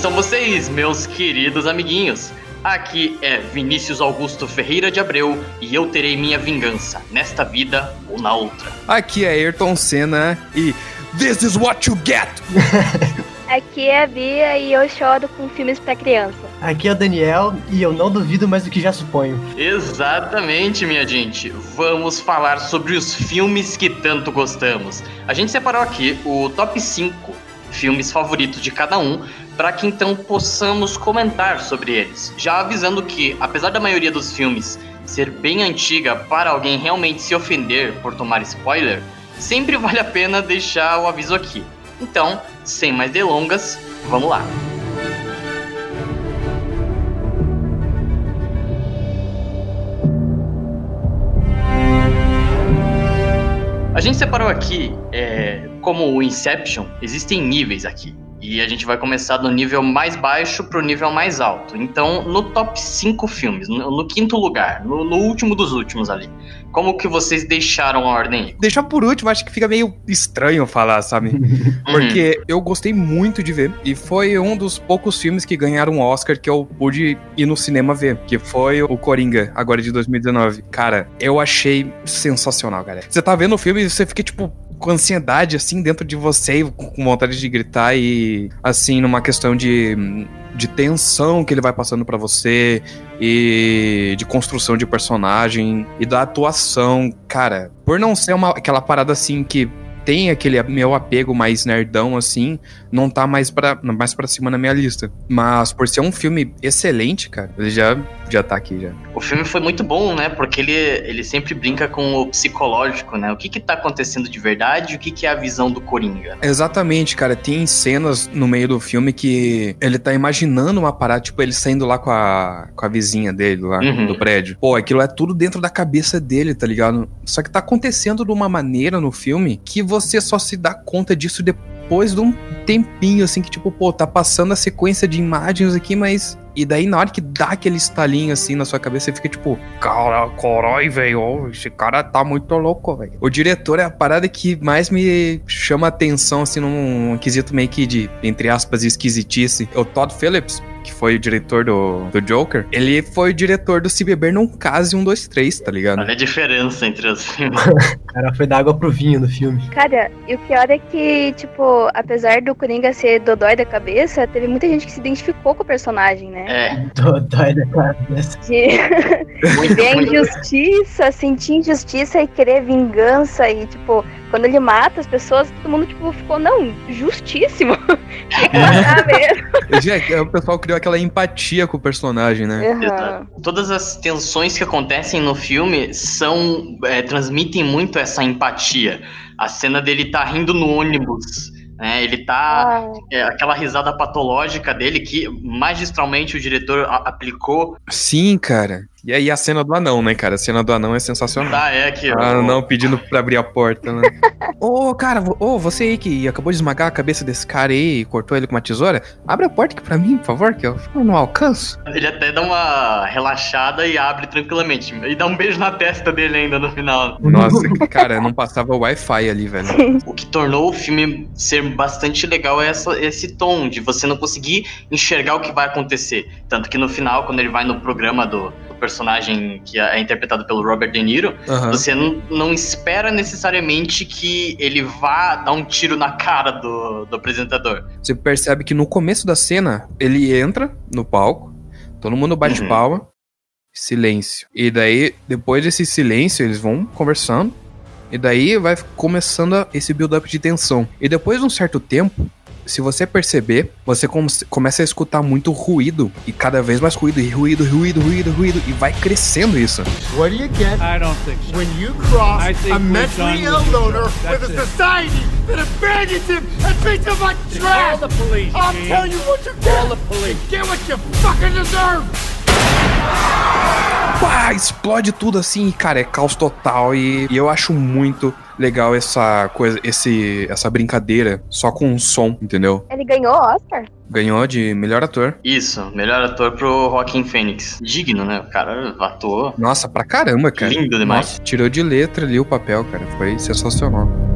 estão vocês, meus queridos amiguinhos? Aqui é Vinícius Augusto Ferreira de Abreu e eu terei minha vingança nesta vida ou na outra. Aqui é Ayrton Senna e This is what you get! Aqui é a Bia e eu choro com filmes pra criança. Aqui é o Daniel e eu não duvido mais do que já suponho. Exatamente, minha gente. Vamos falar sobre os filmes que tanto gostamos. A gente separou aqui o top 5 filmes favoritos de cada um para que então possamos comentar sobre eles. Já avisando que, apesar da maioria dos filmes ser bem antiga para alguém realmente se ofender por tomar spoiler, sempre vale a pena deixar o aviso aqui. Então, sem mais delongas, vamos lá. A gente separou aqui, é, como o Inception, existem níveis aqui. E a gente vai começar do nível mais baixo pro nível mais alto. Então, no top 5 filmes, no, no quinto lugar, no, no, último dos últimos ali, como que vocês deixaram a ordem aí? Deixar por último, acho que fica meio estranho falar, sabe? Porque uhum. eu gostei muito de ver. E foi um dos poucos filmes que ganharam um Oscar que eu pude ir no cinema ver. Que foi o Coringa, agora de 2019. Cara, eu achei sensacional, cara. Você tá vendo o filme e você fica tipo, com ansiedade, assim, dentro de você, com vontade de gritar e, assim, numa questão de, de tensão que ele vai passando para você e de construção de personagem e da atuação. Cara, por não ser uma, aquela parada assim que tem aquele meu apego mais nerdão, assim, não tá mais pra, mais pra cima na minha lista. Mas por ser um filme excelente, cara, ele já, já tá aqui já. O filme foi muito bom, né? Porque ele, ele sempre brinca com o psicológico, né? O que que tá acontecendo de verdade o que que é a visão do Coringa. Exatamente, cara. Tem cenas no meio do filme que ele tá imaginando uma parada, tipo, ele saindo lá com a, com a vizinha dele lá uhum. do prédio. Pô, aquilo é tudo dentro da cabeça dele, tá ligado? Só que tá acontecendo de uma maneira no filme que você só se dá conta disso depois de um tempinho, assim, que tipo, pô, tá passando a sequência de imagens aqui, mas e daí, na hora que dá aquele estalinho assim na sua cabeça, você fica tipo, cara, corói, velho, esse cara tá muito louco, velho. O diretor é a parada que mais me chama atenção, assim, num, quesito meio que de, entre aspas, esquisitice. O Todd Phillips, que foi o diretor do, do Joker, ele foi o diretor do Se Beber Num Case 1, 2, 3, tá ligado? Olha a diferença entre os filmes. cara, foi da água pro vinho no filme. Cara, e o pior é que, tipo, apesar do Coringa ser dodói da cabeça, teve muita gente que se identificou com o personagem, né? É. Dodói da cabeça. De ver injustiça, sentir injustiça e querer vingança e, tipo, quando ele mata as pessoas, todo mundo, tipo, ficou, não, justíssimo. Tem que matar mesmo. Já, o pessoal criou aquela empatia com o personagem, né? Uhum. Todas as tensões que acontecem no filme são. É, transmitem muito essa empatia. A cena dele tá rindo no ônibus. Né, ele tá. É, aquela risada patológica dele que magistralmente o diretor aplicou. Sim, cara. E aí a cena do anão, né, cara? A cena do anão é sensacional. Ah, é aqui, ó. Ah, anão pedindo pra abrir a porta, né? Ô, oh, cara, ô, oh, você aí que acabou de esmagar a cabeça desse cara aí e cortou ele com uma tesoura, abre a porta aqui pra mim, por favor, que eu não alcanço. Ele até dá uma relaxada e abre tranquilamente. E dá um beijo na testa dele ainda no final. Nossa, cara, não passava Wi-Fi ali, velho. O que tornou o filme ser bastante legal é essa, esse tom de você não conseguir enxergar o que vai acontecer. Tanto que no final, quando ele vai no programa do personagem que é interpretado pelo Robert De Niro, uhum. você não, não espera necessariamente que ele vá dar um tiro na cara do, do apresentador. Você percebe que no começo da cena, ele entra no palco, todo mundo bate uhum. palma, silêncio. E daí, depois desse silêncio, eles vão conversando. E daí vai começando esse build-up de tensão. E depois de um certo tempo, se você perceber, você começa a escutar muito ruído e cada vez mais ruído e ruído, ruído, ruído, ruído e vai crescendo isso. What do you get I don't think so. when you cross a mentally ill loner with a society that abandons him and treats him like trash? Call the police. I'll tell you what you get. Call the police. Get what you fucking deserve. Pá, explode tudo assim, cara, é caos total e, e eu acho muito legal essa coisa, esse, essa brincadeira só com um som, entendeu? Ele ganhou Oscar? Ganhou de melhor ator. Isso, melhor ator pro Joaquin Phoenix. Digno, né? O cara atuou. Nossa, pra caramba, cara. Lindo demais. Nossa, tirou de letra ali o papel, cara. Foi sensacional.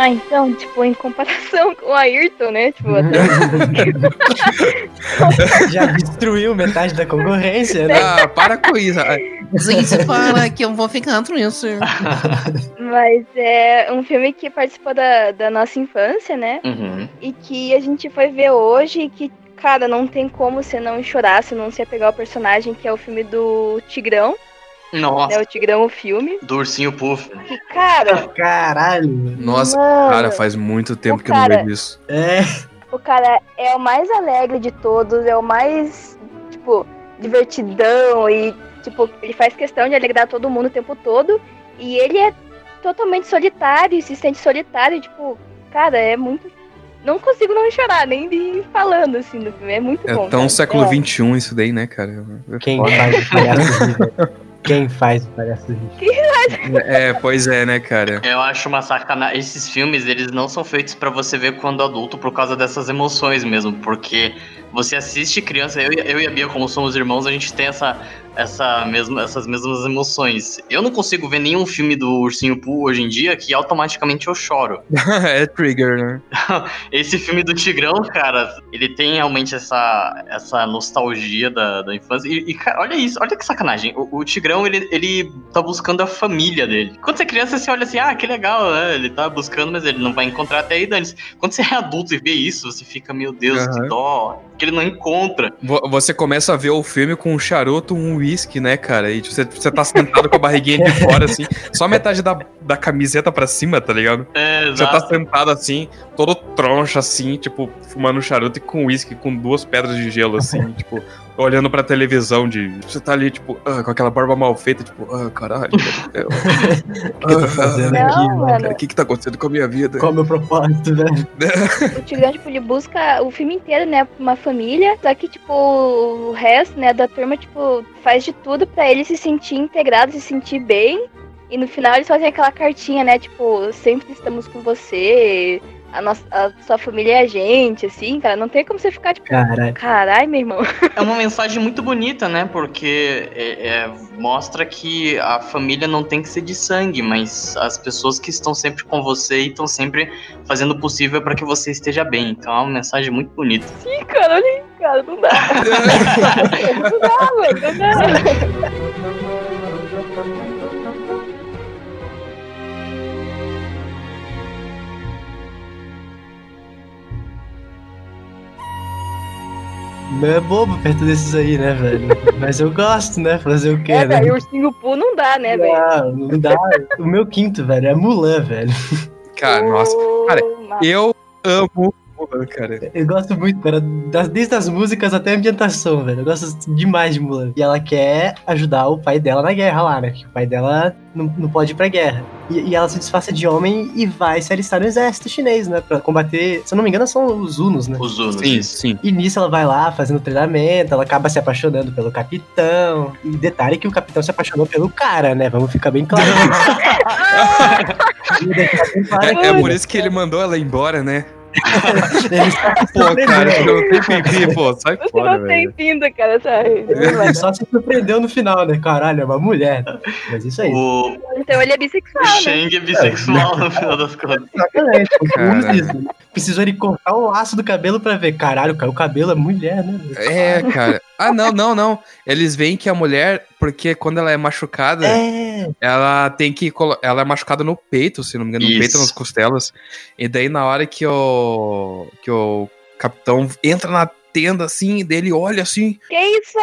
Ah, então, tipo, em comparação com o Ayrton, né? Tipo, até... Já destruiu metade da concorrência, né? Ah, para com isso. Gente, para que eu vou ficar triste. Mas é um filme que participou da, da nossa infância, né? Uhum. E que a gente foi ver hoje e que, cara, não tem como você não chorar, se não se apegar ao personagem, que é o filme do Tigrão, Nossa, né? O Tigrão, o filme. do ursinho Puff. Que, cara, Caralho. Nossa, mano, cara, faz muito tempo que eu não vejo isso. É. o cara é o mais alegre de todos, é o mais, tipo, divertidão e, tipo, ele faz questão de alegrar todo mundo o tempo todo. E ele é totalmente solitário e se sente solitário, tipo, cara, é muito. Não consigo não chorar, nem de falando assim do filme. É muito É bom. tão cara. século É. XXI isso daí, né, cara? É Quem faz o palhaço? Quem faz o palhaço? É, pois é, né, cara? Eu acho uma sacanagem. Esses filmes, eles não são feitos pra você ver quando adulto por causa dessas emoções mesmo. Porque você assiste criança, eu, e- eu e a Bia, como somos irmãos, a gente tem essa, essa mesma, essas mesmas emoções. Eu não consigo ver nenhum filme do Ursinho Pooh hoje em dia que automaticamente eu choro. é trigger, né? Esse filme do Tigrão, cara, ele tem realmente essa, essa nostalgia da, da infância. E, e, cara, olha isso, olha que sacanagem. O, o Tigrão, ele, ele tá buscando a família dele. Quando você é criança, você olha assim, ah, que legal, né? Ele tá buscando, mas ele não vai encontrar até aí, Dani. Quando você é adulto e vê isso, você fica, meu Deus, Aham. que dó. Que ele não encontra. Vo- Você começa a ver o filme com um charuto, um uísque, né, cara? E você, você tá sentado com a barriguinha de fora, assim, só metade da, da camiseta pra cima, tá ligado? É, Você tá exato. sentado assim, todo troncho, assim, tipo, fumando um charuto e com uísque, com duas pedras de gelo, assim, tipo, olhando pra televisão de. Você tá ali, tipo, ah, com aquela barba mal feita, tipo, ah, caralho. O que eu tô fazendo Não, aqui, mano? mano. Cara, o que que tá acontecendo com a minha vida? Qual é o meu propósito, velho? O Tigrão, tipo, ele busca o filme inteiro, né, pra uma família, só que, tipo, o resto, né, da turma, tipo, faz de tudo pra ele se sentir integrado, se sentir bem. E no final eles fazem aquela cartinha, né, tipo, sempre estamos com você, a, nossa, a sua família é a gente, assim, cara. Não tem como você ficar, tipo, Caralho. carai, meu irmão. É uma mensagem muito bonita, né? Porque é- é- mostra que a família não tem que ser de sangue, mas as pessoas que estão sempre com você e estão sempre fazendo o possível para que você esteja bem. Então é uma mensagem muito bonita. Ih, cara, olha aí, cara, não dá. não dá, mano, não dá. Não é bobo perto desses aí, né, velho? Mas eu gosto, né? Fazer o quê, É, né? velho, ursinho Poo não dá, né, velho? Não, não dá. O meu quinto, velho, é Mulan, velho. Cara, nossa. Cara, Eu amo Mulan, cara. Eu gosto muito, cara, das, desde as músicas até a ambientação, velho. Eu gosto demais de Mulan. E ela quer ajudar o pai dela na guerra lá, né? Que o pai dela não, não pode ir pra guerra. E, e ela se disfarça de homem e vai se alistar no exército chinês, né? Pra combater. Se eu não me engano, são os Unos, né? Os Unos. Sim, isso. sim. E nisso ela vai lá fazendo treinamento, ela acaba se apaixonando pelo capitão. E detalhe que o capitão se apaixonou pelo cara, né? Vamos ficar bem claro. É, é por isso que ele mandou ela embora, né? Pô, cara, você surpreendendo. não tem pô, sai Você fora, não tem cara, sabe? Ele só se surpreendeu no final, né? Caralho, é uma mulher. Mas isso aí. O, Então ele é bissexual, o né? Shang é bissexual no final das contas. Exatamente. Cara. Precisou ele cortar o laço do cabelo pra ver. Caralho, cara, o cabelo é mulher, né? É, cara. Ah, não, não, não. Eles veem que a mulher, porque quando ela é machucada, É. ela tem que. Ela é machucada no peito, se não me engano, no Isso. peito, nas costelas. E daí, na hora que o. que o capitão entra na tenda assim, dele olha assim. Que isso?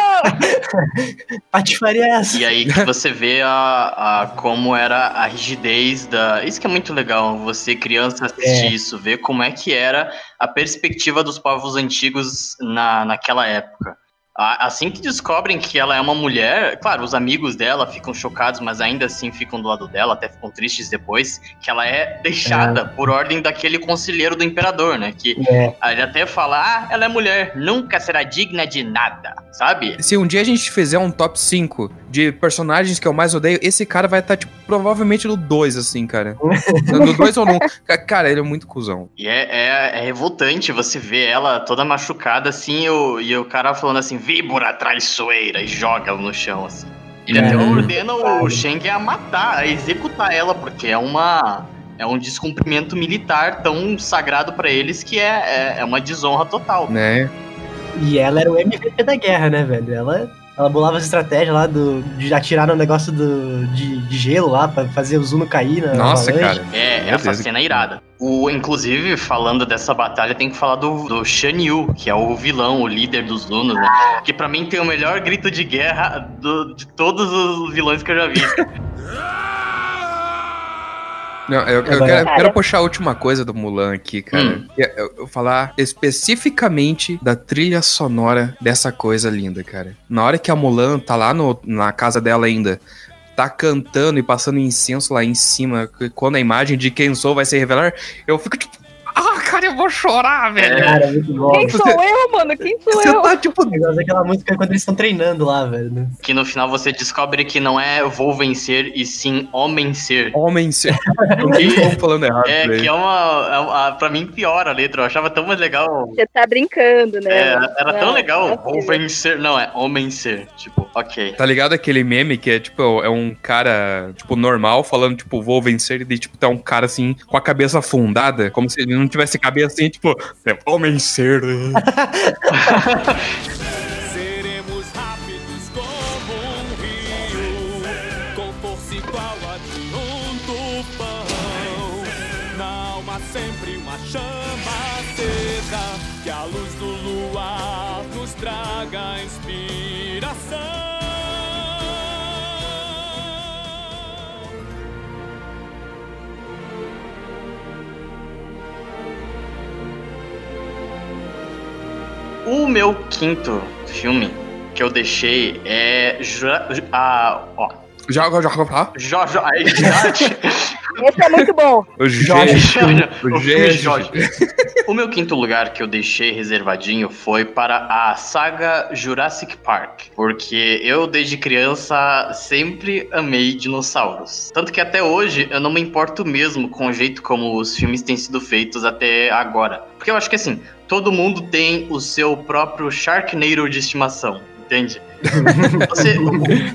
Patifaria é essa. E aí que você vê a, a como era a rigidez da. Isso que é muito legal, você criança assistir É. isso, ver como é que era a perspectiva dos povos antigos na, naquela época. Assim que descobrem que ela é uma mulher, claro, os amigos dela ficam chocados, mas ainda assim ficam do lado dela, até ficam tristes depois, que ela é deixada por ordem daquele conselheiro do imperador, né? Que É. ele até fala, ah, ela é mulher, nunca será digna de nada, sabe? Se um dia a gente fizer um top 5 de personagens que eu mais odeio, esse cara vai estar, tipo, provavelmente no 2, assim, cara. no 2 ou no 1. Cara, ele é muito cuzão. E é, é, é revoltante você ver ela toda machucada assim e o, e o cara falando assim, víbora traiçoeira, e joga ela no chão, assim. Ele até É. ordena o Shang a matar, a executar ela, porque é uma. É um descumprimento militar tão sagrado pra eles que é, é, é uma desonra total. Né? E ela era o MVP da guerra, né, velho? Ela, ela bolava as estratégias lá do, de atirar no negócio do, de, de gelo lá pra fazer o Zuno cair na Nossa, avalanche. cara. É, Meu essa Deus. cena é irada. O, inclusive, falando dessa batalha, tem que falar do, do Shan Yu, que é o vilão, o líder dos Lunos, né? Que pra mim tem o melhor grito de guerra do- de todos os vilões que eu já vi. Não, eu, eu quero, Cara. quero puxar a última coisa do Mulan aqui, cara. Hum. Eu, eu- eu falar especificamente da trilha sonora dessa coisa linda, cara. Na hora que a Mulan tá lá no- na casa dela ainda, tá cantando e passando incenso lá em cima, que- quando a imagem de quem sou vai se revelar, eu fico tipo, ah, cara, eu vou chorar, velho. Cara, é muito bom. Quem sou eu, mano? Quem sou Você eu? tá tipo, daquela música é quando eles estão treinando lá, velho. né? que no final você descobre que não é vou vencer, e sim homem ser. homem, ser. Tô falando errado. É, velho. que é uma, é uma. Pra mim, pior a letra. Eu achava tão mais legal. Você tá brincando, né? É, era tão legal. é Vou vencer. Não, é homem ser. Tipo, ok. Tá ligado aquele meme que é tipo, é um cara, tipo, normal, falando, tipo, vou vencer, e daí, tipo, tá um cara assim, com a cabeça afundada, como se ele não tivesse cabeça assim, tipo, é, vou O meu quinto filme que eu deixei é. A, ó. Joga, joga, tá? Jojo. aí, Jorge. Esse é muito bom. O. Jorge. O O Jorge. O meu quinto lugar que eu deixei reservadinho foi para a saga Jurassic Park. Porque eu, desde criança, sempre amei dinossauros. Tanto que até hoje eu não me importo mesmo com o jeito como os filmes têm sido feitos até agora. Porque eu acho que assim, todo mundo tem o seu próprio Sharknado de estimação. Entende? Você,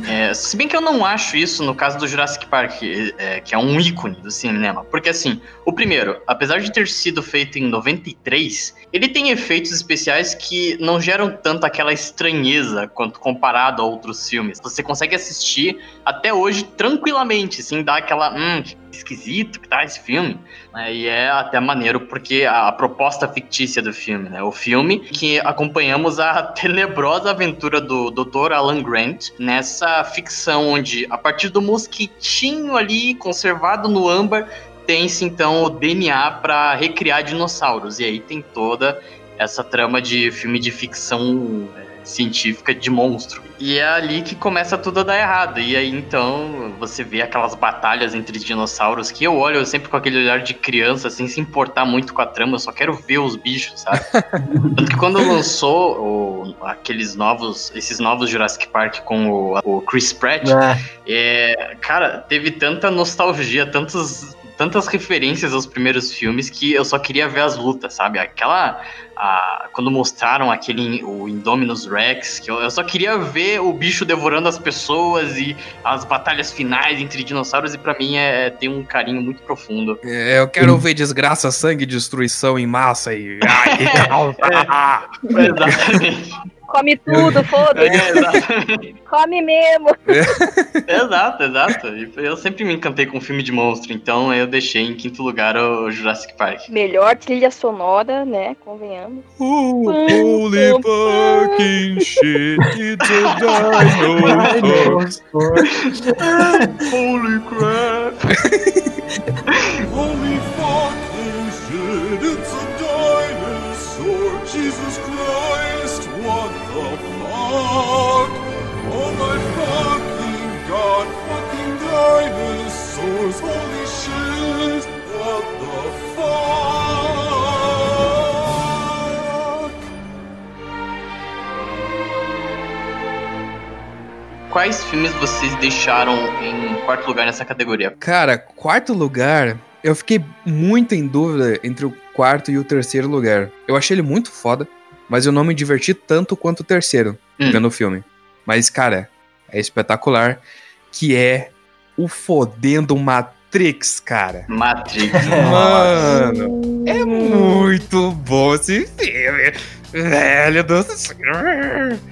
é, se bem que eu não acho isso no caso do Jurassic Park, é, que é um ícone do cinema. Porque assim, o primeiro, apesar de ter sido feito em 93, ele tem efeitos especiais que não geram tanto aquela estranheza quanto comparado a outros filmes. Você consegue assistir até hoje tranquilamente, sem dar aquela. Hum, esquisito que tá esse filme. né? E é até maneiro porque a proposta fictícia do filme, né? O filme que acompanhamos a tenebrosa aventura do Dr. Alan Grant nessa ficção onde, a partir do mosquitinho ali conservado no âmbar, tem-se então o DNA para recriar dinossauros. E aí tem toda essa trama de filme de ficção é, científica de monstro. E é ali que começa tudo a dar errado. E aí então você vê aquelas batalhas entre dinossauros que eu olho sempre com aquele olhar de criança, sem se importar muito com a trama, eu só quero ver os bichos, sabe? Tanto que quando lançou o- aqueles novos, esses novos Jurassic Park com o, o Chris Pratt, Ah, é, cara, teve tanta nostalgia, tantos, tantas referências aos primeiros filmes que eu só queria ver as lutas, sabe? Aquela. a- quando mostraram aquele. O Indominus Rex, que eu, eu só queria ver o bicho devorando as pessoas e as batalhas finais entre dinossauros, e pra mim é, tem um carinho muito profundo. É, eu quero ver desgraça, sangue, destruição em massa e. Ai, causa. Exatamente. Come tudo, foda-se. É, exatamente. Come mesmo. exato, exato. E Eu sempre me encantei com filme de monstro, então eu deixei em quinto lugar o Jurassic Park. Melhor trilha sonora, né? Convenhamos. Oh, holy fucking shit, it's a dinosaur. Holy crap! Fuck? Oh my fucking god, fucking dinosaurs! Holy shit, what the fuck? Quais filmes vocês deixaram em quarto lugar nessa categoria? Cara, quarto lugar, eu fiquei muito em dúvida entre o quarto e o terceiro lugar. Eu achei ele muito foda, mas eu não me diverti tanto quanto o terceiro Hum. vendo o filme. Mas, cara, é espetacular, que é o fodendo Matrix, cara. Matrix. Mano, é muito bom esse filme. Velho do.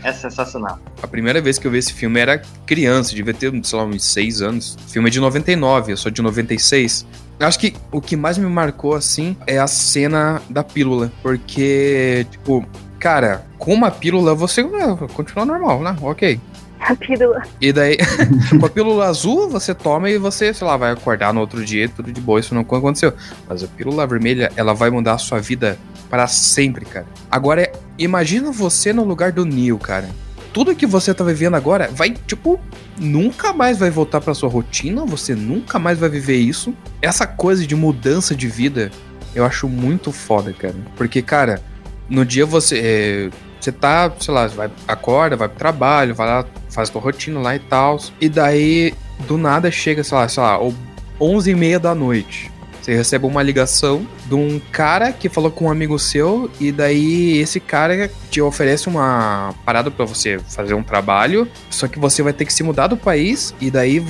É sensacional. A primeira vez que eu vi esse filme era criança, devia ter, sei lá, uns 6 anos. O filme é de 99, eu sou de 96. Acho que o que mais me marcou, assim, é a cena da pílula. Porque, tipo, cara, com uma pílula você ah, continua normal, né? Ok. A pílula. E daí, com a pílula azul, você toma e você, sei lá, vai acordar no outro dia, tudo de boa, isso não aconteceu. Mas a pílula vermelha, ela vai mudar a sua vida para sempre, cara. Agora, imagina você no lugar do Neil, cara. Tudo que você tá vivendo agora vai, tipo, nunca mais vai voltar pra sua rotina, você nunca mais vai viver isso. Essa coisa de mudança de vida, eu acho muito foda, cara. Porque, cara, no dia você. é, você tá, sei lá, vai, acorda, vai pro trabalho, vai lá, faz tua rotina lá e tal. E daí, do nada, chega, sei lá, sei lá, 11 e meia da noite. Você recebe uma ligação de um cara que falou com um amigo seu, e daí esse cara te oferece uma parada pra você fazer um trabalho, só que você vai ter que se mudar do país, e daí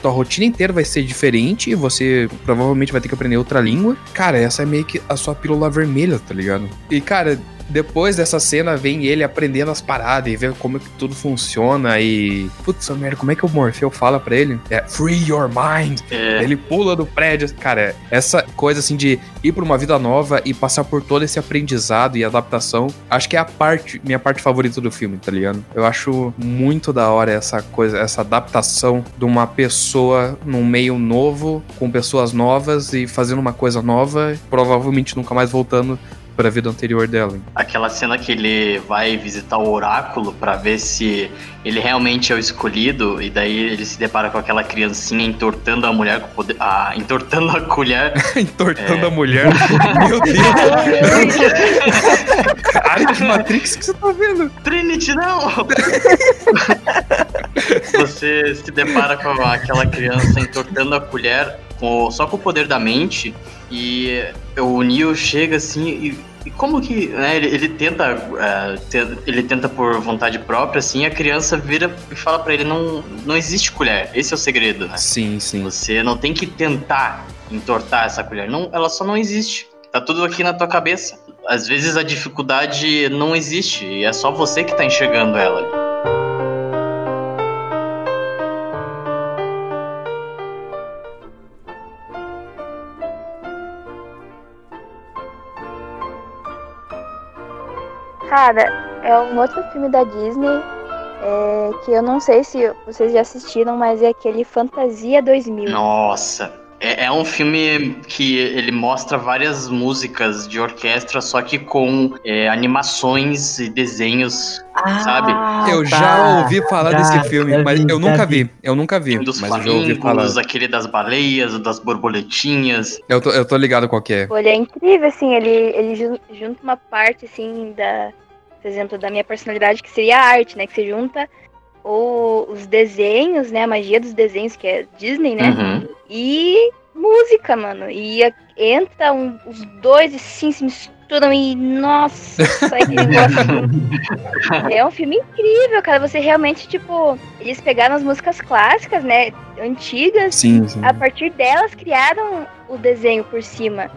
tua rotina inteira vai ser diferente, você provavelmente vai ter que aprender outra língua. Cara, essa é meio que a sua pílula vermelha, tá ligado? E, cara, depois dessa cena vem ele aprendendo as paradas e vendo como é que tudo funciona e. Putz, merda, como é que o Morfeu fala pra ele? É free your mind. É, Ele pula do prédio. Cara, essa coisa assim de ir pra uma vida nova e passar por todo esse aprendizado e adaptação, acho que é a parte, minha parte favorita do filme, tá ligado? Eu acho muito da hora essa coisa, essa adaptação de uma pessoa num meio novo, com pessoas novas e fazendo uma coisa nova, provavelmente nunca mais voltando pra vida anterior dela. aquela cena que ele vai visitar o oráculo pra ver se ele realmente é o escolhido, e daí ele se depara com aquela criancinha entortando a mulher com o poder. Ah, entortando a colher. Entortando É. a mulher. Meu Deus! Cara, de Matrix que você tá vendo? Trinity, não! Você se depara com aquela criança entortando a colher com- só com o poder da mente e o Neo chega assim e, e como que né, ele, ele tenta te- ele tenta por vontade própria assim a criança vira e fala pra ele não não existe colher esse é o segredo né? Sim, sim. você não tem que tentar entortar essa colher não ela só não existe tá tudo aqui na tua cabeça às vezes a dificuldade não existe e é só você que tá enxergando ela Cara, é um outro filme da Disney é, que eu não sei se vocês já assistiram, mas é aquele Fantasia 2000. Nossa, é, é um filme que ele mostra várias músicas de orquestra, só que com é, animações e desenhos. Sabe? Eu tá. já ouvi falar já- desse filme, mas vi, eu nunca vi. vi. Eu nunca vi, Filme dos mas eu ouvi falar. flamingos, aquele das baleias, das borboletinhas. Eu tô, eu tô ligado qual que é. Ele é incrível, assim, ele, ele ju- junta uma parte, assim, da, por exemplo, da minha personalidade, que seria a arte, né? Que se junta o, os desenhos, né? A magia dos desenhos, que é Disney, né? Uhum. E música, mano. E a- entra um- os dois e sim se misturam e, nossa, aquele negócio. É um filme incrível, cara. Você realmente, tipo, eles pegaram as músicas clássicas, né? Antigas, Sim, sim. a partir delas criaram o desenho por cima.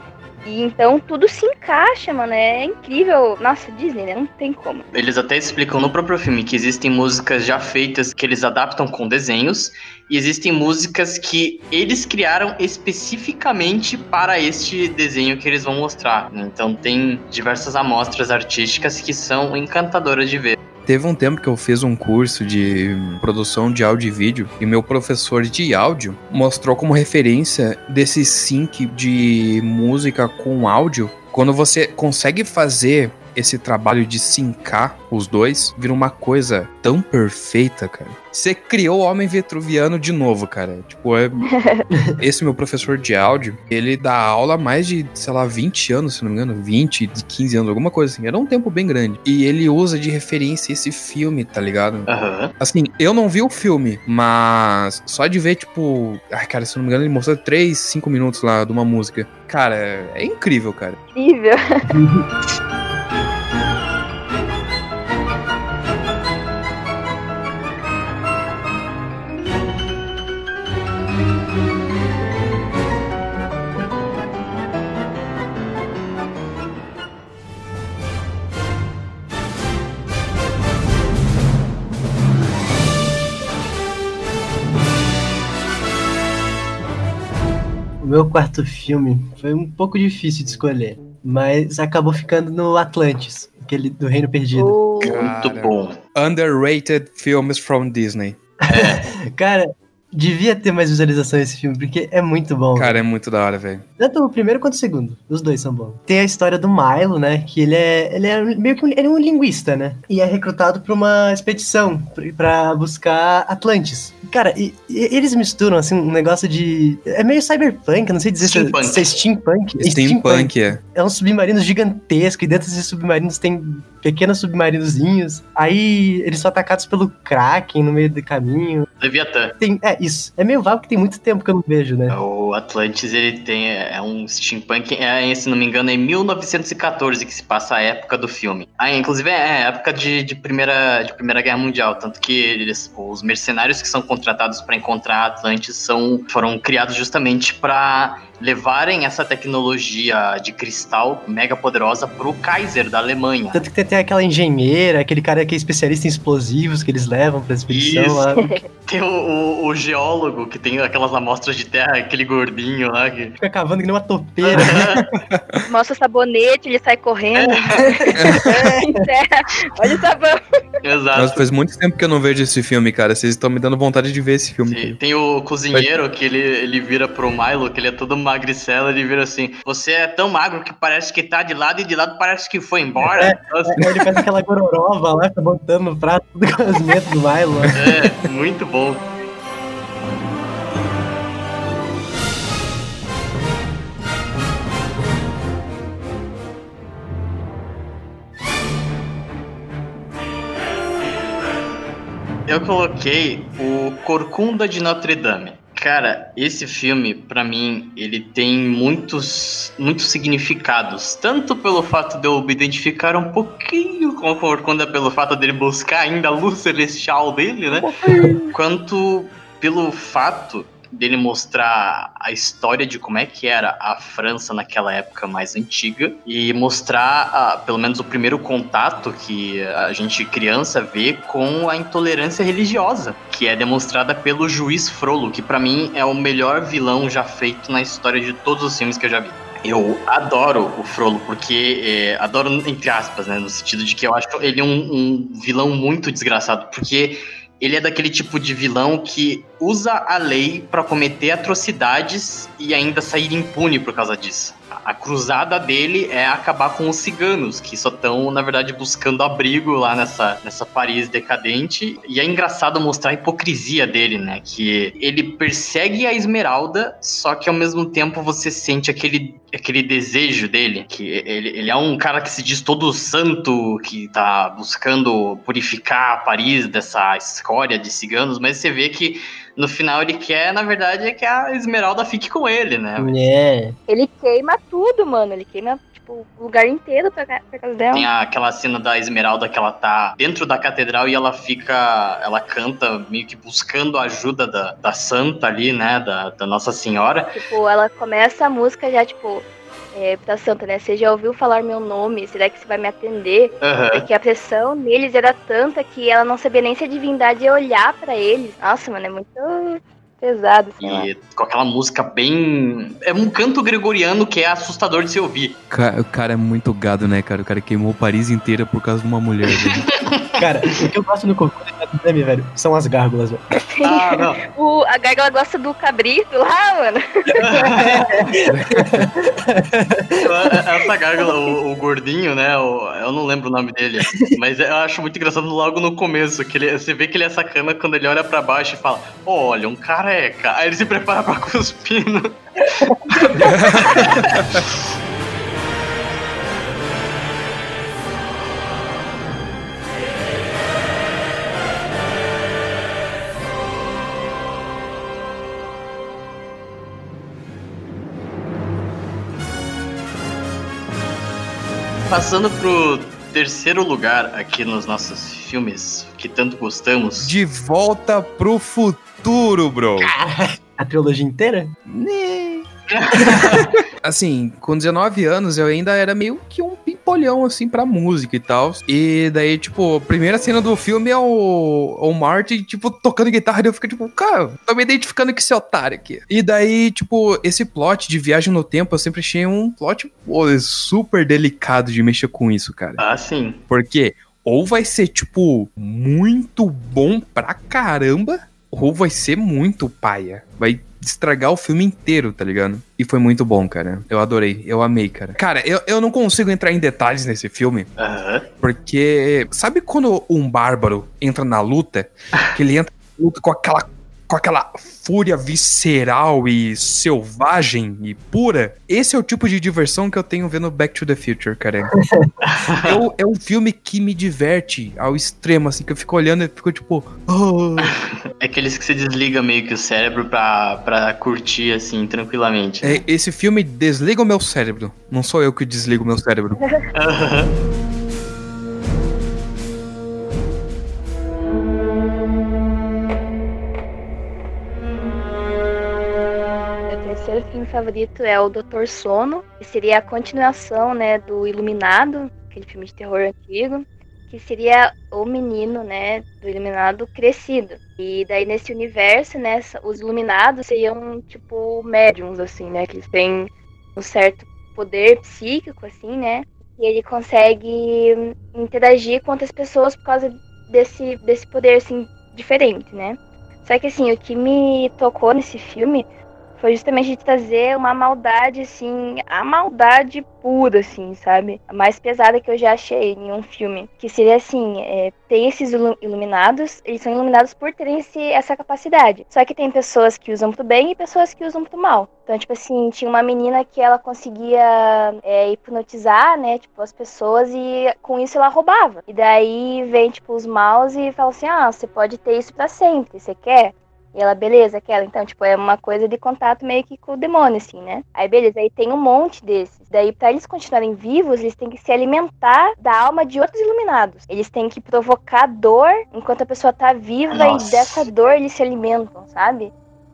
E então tudo se encaixa, mano. É incrível. Nossa, Disney, né? Não tem como. Eles até explicam no próprio filme que existem músicas já feitas que eles adaptam com desenhos, e existem músicas que eles criaram especificamente para este desenho que eles vão mostrar. Então tem diversas amostras artísticas que são encantadoras de ver. Teve um tempo que eu fiz um curso de produção de áudio e vídeo e meu professor de áudio mostrou como referência desse sync de música com áudio. Quando você consegue fazer esse trabalho de sincar os dois, vira uma coisa tão perfeita, cara. Você criou o Homem Vitruviano de novo, cara. Tipo, é... esse meu professor de áudio, ele dá aula há mais de, sei lá, 20 anos, se não me engano, 20, de 15 anos, alguma coisa assim. Era um tempo bem grande. E ele usa de referência esse filme, tá ligado? Aham. Assim, eu não vi o filme, mas só de ver, tipo. Ai, cara, se não me engano, ele mostrou 3, 5 minutos lá de uma música. Cara, é incrível, cara. Incrível. meu quarto filme foi um pouco difícil de escolher, mas acabou ficando no Atlantis, aquele do Reino Perdido. O- Muito bom. Underrated films from Disney. Cara, devia ter mais visualização esse filme, porque é muito bom. Cara, é muito da hora, velho. Tanto o primeiro quanto o segundo. Os dois são bons. Tem a história do Milo, né? Que ele é, ele é meio que um, ele é um linguista, né? E é recrutado pra uma expedição pra- pra buscar Atlantis. Cara, e, e eles misturam, assim, um negócio de... É meio cyberpunk, não sei dizer se é- Steampunk. se é steampunk. É Steampunk, é. É um submarino gigantesco, e dentro desses submarinos tem pequenos submarinozinhos. Aí eles são atacados pelo Kraken no meio do caminho. Leviatã. Tem, é, isso. É meio vago porque tem muito tempo que eu não vejo, né? O Atlantis, ele tem é um steampunk, é, se não me engano, é em 1914 que se passa a época do filme. Ah, inclusive é a época de, de, primeira, de Primeira Guerra Mundial, tanto que eles, os mercenários que são contratados para encontrar Atlantis são, foram criados justamente para levarem essa tecnologia de cristal mega poderosa pro Kaiser da Alemanha. Tanto que tem até aquela engenheira, aquele cara que é especialista em explosivos que eles levam pra expedição Isso. lá. Tem o, o- o geólogo que tem aquelas amostras de terra, aquele gordinho lá que. Fica cavando que nem uma topeira. Mostra o sabonete, ele sai correndo. Enterra. Olha o sabão. Exato. Nossa, faz muito tempo que eu não vejo esse filme, cara. Vocês estão me dando vontade de ver esse filme. Sim, Tem o cozinheiro que ele, ele vira pro Milo, que ele é todo magricelo, ele vira assim: Você é tão magro que parece que tá de lado e de lado parece que foi embora. Nossa, Aí ele faz aquela gororoba lá, fica botando no prato tudo com as metas do Milo. é, muito bom. Eu coloquei o Corcunda de Notre Dame. Cara, esse filme, pra mim, ele tem muitos, muitos significados. Tanto pelo fato de eu me identificar um pouquinho com a Corcunda, pelo fato dele buscar ainda a luz celestial dele, né? quanto pelo fato dele mostrar a história de como é que era a França naquela época mais antiga e mostrar ah, pelo menos o primeiro contato que a gente criança vê com a intolerância religiosa que é demonstrada pelo juiz Frollo que pra mim é o melhor vilão já feito na história de todos os filmes que eu já vi eu adoro o Frollo, porque. é, adoro entre aspas, né? No sentido de que eu acho ele um, um vilão muito desgraçado, porque ele é daquele tipo de vilão que usa a lei pra cometer atrocidades e ainda sair impune por causa disso. A- A cruzada dele é acabar com os ciganos, que só estão, na verdade, buscando abrigo lá nessa, nessa Paris decadente. E é engraçado mostrar a hipocrisia dele, né? Que ele persegue a Esmeralda, só que ao mesmo tempo você sente aquele, aquele desejo dele. Que ele, ele é um cara que se diz todo santo, que tá buscando purificar Paris dessa escória de ciganos, mas você vê que no final ele quer, na verdade, é que a Esmeralda fique com ele, né? É. Ele queima tudo, mano. Ele queima, tipo, o lugar inteiro pra, pra casa dela. Tem a- aquela cena da Esmeralda que ela tá dentro da catedral e ela fica. Ela canta meio que buscando a ajuda da, da santa ali, né? Da, da Nossa Senhora. Tipo, ela começa a música já, tipo, é, pra Santa, né? Você já ouviu falar meu nome? Será que você vai me atender? Aham. Porque a pressão neles era tanta que ela não sabia nem se a divindade ia olhar pra eles. Nossa, mano, é muito pesado, sei lá. E com aquela música bem. É um canto gregoriano que é assustador de se ouvir. Ca- O cara é muito gado, né, cara? O cara queimou Paris inteira por causa de uma mulher. velho. Cara, o que eu gosto no Cocô da Dame, velho, são as gárgulas, velho. Ah, não. O, a Gárgula gosta do cabrito lá, mano. Essa gárgula, o, o gordinho, né? o- eu não lembro o nome dele. Mas eu acho muito engraçado logo no começo. Que ele, você vê que ele é sacana quando ele olha pra baixo e fala: Olha, um careca. Aí ele se prepara pra cuspir. Passando pro terceiro lugar aqui nos nossos filmes que tanto gostamos. De volta pro futuro, bro. A trilogia inteira? Assim, com 19 anos eu ainda era meio que um olhão, assim, pra música e tal. E daí, tipo, a primeira cena do filme é o, o Marty, tipo, tocando guitarra. E eu fico, tipo, cara, tô me identificando com esse otário aqui. E daí, tipo, esse plot de viagem no tempo, eu sempre achei um plot pô, super delicado de mexer com isso, cara. Ah, sim. Porque ou vai ser, tipo, muito bom pra caramba, ou vai ser muito paia. Vai estragar o filme inteiro, tá ligado? E foi muito bom, cara. Eu adorei, eu amei, cara. Cara, eu, eu não consigo entrar em detalhes nesse filme, Aham. porque sabe quando um bárbaro entra na luta, que ele entra na luta com aquela com aquela fúria visceral e selvagem e pura? Esse é o tipo de diversão que eu tenho vendo Back to the Future, cara. é, é um filme que me diverte ao extremo, assim, que eu fico olhando e fico tipo. "Oh". É aqueles que você desliga meio que o cérebro pra, pra curtir, assim, tranquilamente. É, esse filme desliga o meu cérebro. Não sou eu que desligo o meu cérebro. filme favorito é o Doutor Sono, que seria a continuação, né, do Iluminado, aquele filme de terror antigo, que seria o menino, né, do Iluminado crescido. E daí nesse universo, né, os Iluminados seriam tipo médiums assim, né, que eles têm um certo poder psíquico assim, né? E ele consegue interagir com outras pessoas por causa desse desse poder assim diferente, né? Só que assim, o que me tocou nesse filme foi justamente de trazer uma maldade, assim, a maldade pura, assim, sabe? A mais pesada que eu já achei em um filme. Que seria assim, é, tem esses ilu- iluminados, eles são iluminados por terem esse, essa capacidade. Só que tem pessoas que usam pro bem e pessoas que usam pro mal. Então, tipo assim, tinha uma menina que ela conseguia é, hipnotizar, né, tipo, as pessoas e com isso ela roubava. E daí vem, tipo, os maus e falam assim, ah, você pode ter isso pra sempre, você quer? E ela, beleza, aquela. Então, tipo, é uma coisa de contato meio que com o demônio, assim, né? Aí, beleza, aí tem um monte desses. Daí, pra eles continuarem vivos, eles têm que se alimentar da alma de outros iluminados. Eles têm que provocar dor enquanto a pessoa tá viva Nossa. e dessa dor eles se alimentam, sabe?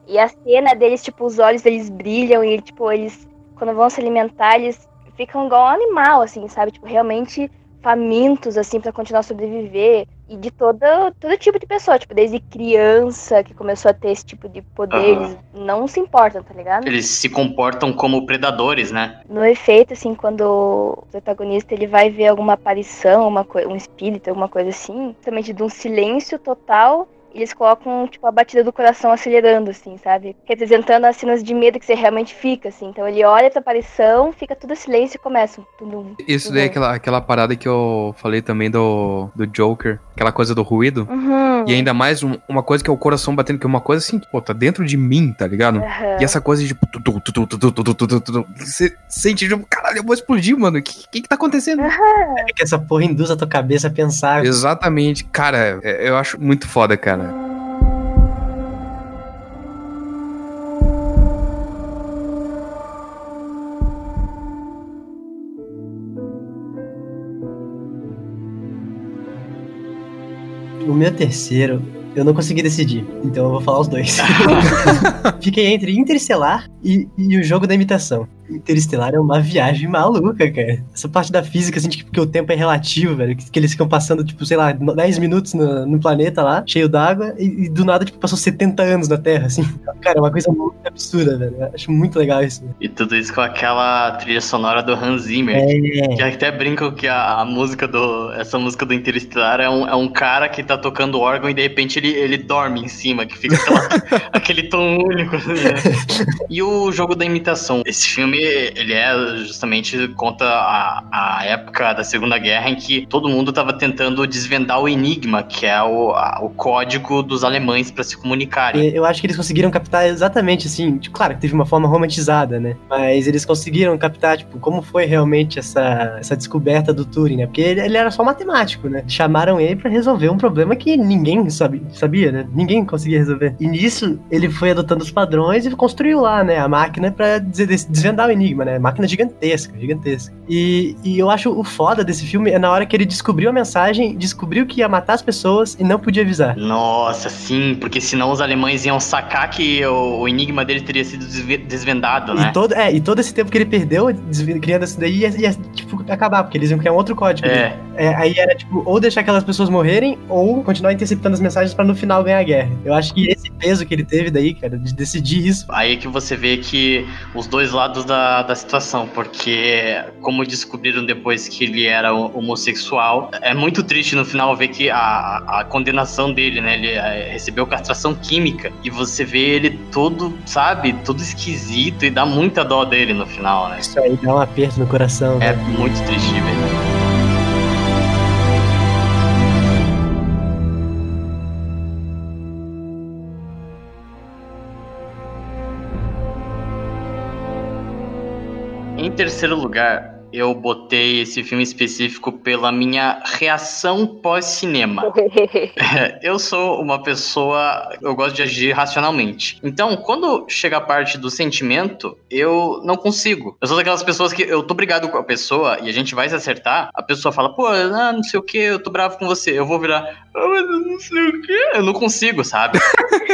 E a cena deles, tipo, os olhos deles brilham e, tipo, eles, quando vão se alimentar, eles ficam igual um animal, assim, sabe? Tipo, realmente famintos, assim, pra continuar a sobreviver. E de todo, todo tipo de pessoa, tipo, desde criança que começou a ter esse tipo de poder, Aham. eles não se importam, tá ligado? Eles se comportam como predadores, né? No efeito, assim, quando o protagonista ele vai ver alguma aparição, uma um espírito, alguma coisa assim, justamente de um silêncio total, eles colocam, tipo, a batida do coração acelerando, assim, sabe? Representando as cenas de medo que você realmente fica, assim. Então ele olha essa aparição, fica tudo silêncio e começa. tudo. Isso daí é aquela, aquela parada que eu falei também do, do Joker, aquela coisa do ruído. Uhum. E ainda mais um, uma coisa que é o coração batendo, que é uma coisa assim, pô, tá dentro de mim, tá ligado? Uhum. E essa coisa de você sente, tipo, caralho, eu vou explodir, mano. O que, que, que tá acontecendo? Uhum. É que essa porra induz a tua cabeça a pensar. Exatamente, cara, eu acho muito foda, cara. O meu terceiro, eu não consegui decidir, então eu vou falar os dois. Fiquei entre Interestelar e, e o jogo da imitação. Interestelar é uma viagem maluca, cara. Essa parte da física, assim, tipo, que o tempo é relativo, velho. Que, que eles ficam passando, tipo, sei lá, 10 minutos no, no planeta lá, cheio d'água, e, e do nada, tipo, passou 70 anos na Terra, assim. Cara, é uma coisa muito absurda, velho. Eu acho muito legal isso. E tudo isso com aquela trilha sonora do Hans Zimmer. É. Que até brincam que a, a música do. Essa música do Interestelar é um, é um cara que tá tocando órgão e de repente ele, ele dorme em cima, que fica aquela- aquele tom único. né? E o jogo da imitação. Esse filme, ele é justamente conta a, a época da Segunda Guerra em que todo mundo tava tentando desvendar o enigma, que é o, a- o código dos alemães para se comunicarem. Eu acho que eles conseguiram captar exatamente assim. tipo, claro que teve uma forma romantizada, né? Mas eles conseguiram captar, tipo, como foi realmente essa, essa descoberta do Turing, né? Porque ele, ele era só matemático, né? Chamaram ele pra resolver um problema que ninguém sabia, né? Ninguém conseguia resolver. E nisso, ele foi adotando os padrões e construiu lá, né? A máquina des- desvendar o Enigma, né? Máquina gigantesca, gigantesca. E, e eu acho o foda desse filme é na hora que ele descobriu a mensagem, descobriu que ia matar as pessoas e não podia avisar. Nossa, sim, porque senão os alemães iam sacar que o, o enigma dele teria sido desve- desvendado, né? E todo, é, e todo esse tempo que ele perdeu criando isso daí ia, ia, tipo, acabar, porque eles iam criar um outro código. É, É, aí era, tipo, ou deixar aquelas pessoas morrerem, ou continuar interceptando as mensagens pra no final ganhar a guerra. Eu acho que esse peso que ele teve daí, cara, de decidir isso. aí que você vê que os dois lados da, da situação, porque como descobriram depois que ele era ho- homossexual, é muito triste no final ver que a, a condenação dele, né? Ele é, recebeu castração química e você vê ele todo, sabe, todo esquisito e dá muita dó dele no final, né? Isso aí dá um aperto no coração. É né? muito triste, velho. Terceiro lugar, eu botei esse filme específico pela minha reação pós-cinema. É, eu sou uma pessoa, eu gosto de agir racionalmente. Então, quando chega a parte do sentimento, eu não consigo. Eu sou daquelas pessoas que eu tô brigado com a pessoa e a gente vai se acertar, a pessoa fala, pô, ah, não sei o que, eu tô bravo com você. Eu vou virar, ah, mas eu não sei o que. Eu não consigo, sabe?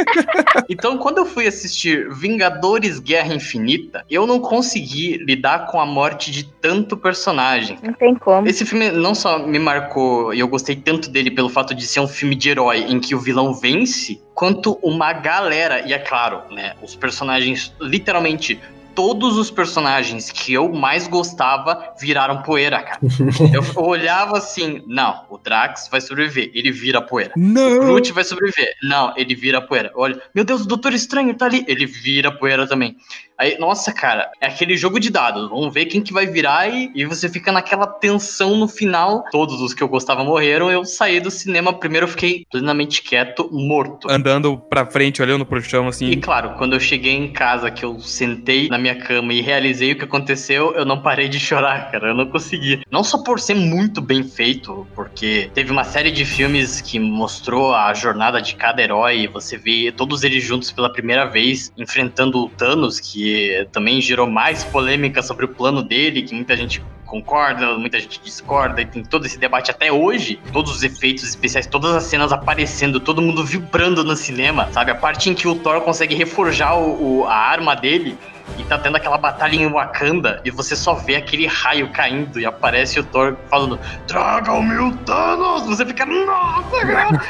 então, quando eu fui assistir Vingadores Guerra Infinita, eu não consegui lidar com a morte de tanto personagem. Não tem como. Esse filme não só me marcou e eu gostei tanto dele pelo fato de ser um filme de herói em que o vilão vence, quanto uma galera, e é claro, né, os personagens, literalmente todos os personagens que eu mais gostava viraram poeira, cara. eu, olhava assim, não, o Drax vai sobreviver, ele vira poeira. O Não! Groot vai sobreviver. Não, ele vira poeira. Olha, meu Deus, o Doutor Estranho tá ali. Ele vira poeira também. Aí, nossa, cara, é aquele jogo de dados. Vamos ver quem que vai virar e, e você fica naquela tensão no final. Todos os que eu gostava morreram. Eu saí do cinema. Primeiro eu fiquei plenamente quieto, morto. Andando pra frente, olhando pro chão, assim. E claro, quando eu cheguei em casa, que eu sentei na minha cama e realizei o que aconteceu, eu não parei de chorar, cara. Eu não consegui. Não só por ser muito bem feito, porque teve uma série de filmes que mostrou a jornada de cada herói. Você vê todos eles juntos pela primeira vez, enfrentando o Thanos, que também gerou mais polêmica sobre o plano dele, que muita gente concorda, muita gente discorda, e tem todo esse debate até hoje. Todos os efeitos especiais, todas as cenas aparecendo, todo mundo vibrando no cinema, sabe? A parte em que o Thor consegue reforjar o, o- a arma dele e tá tendo aquela batalha em Wakanda e você só vê aquele raio caindo e aparece o Thor falando Traga o meu Thanos! Você fica, nossa, cara!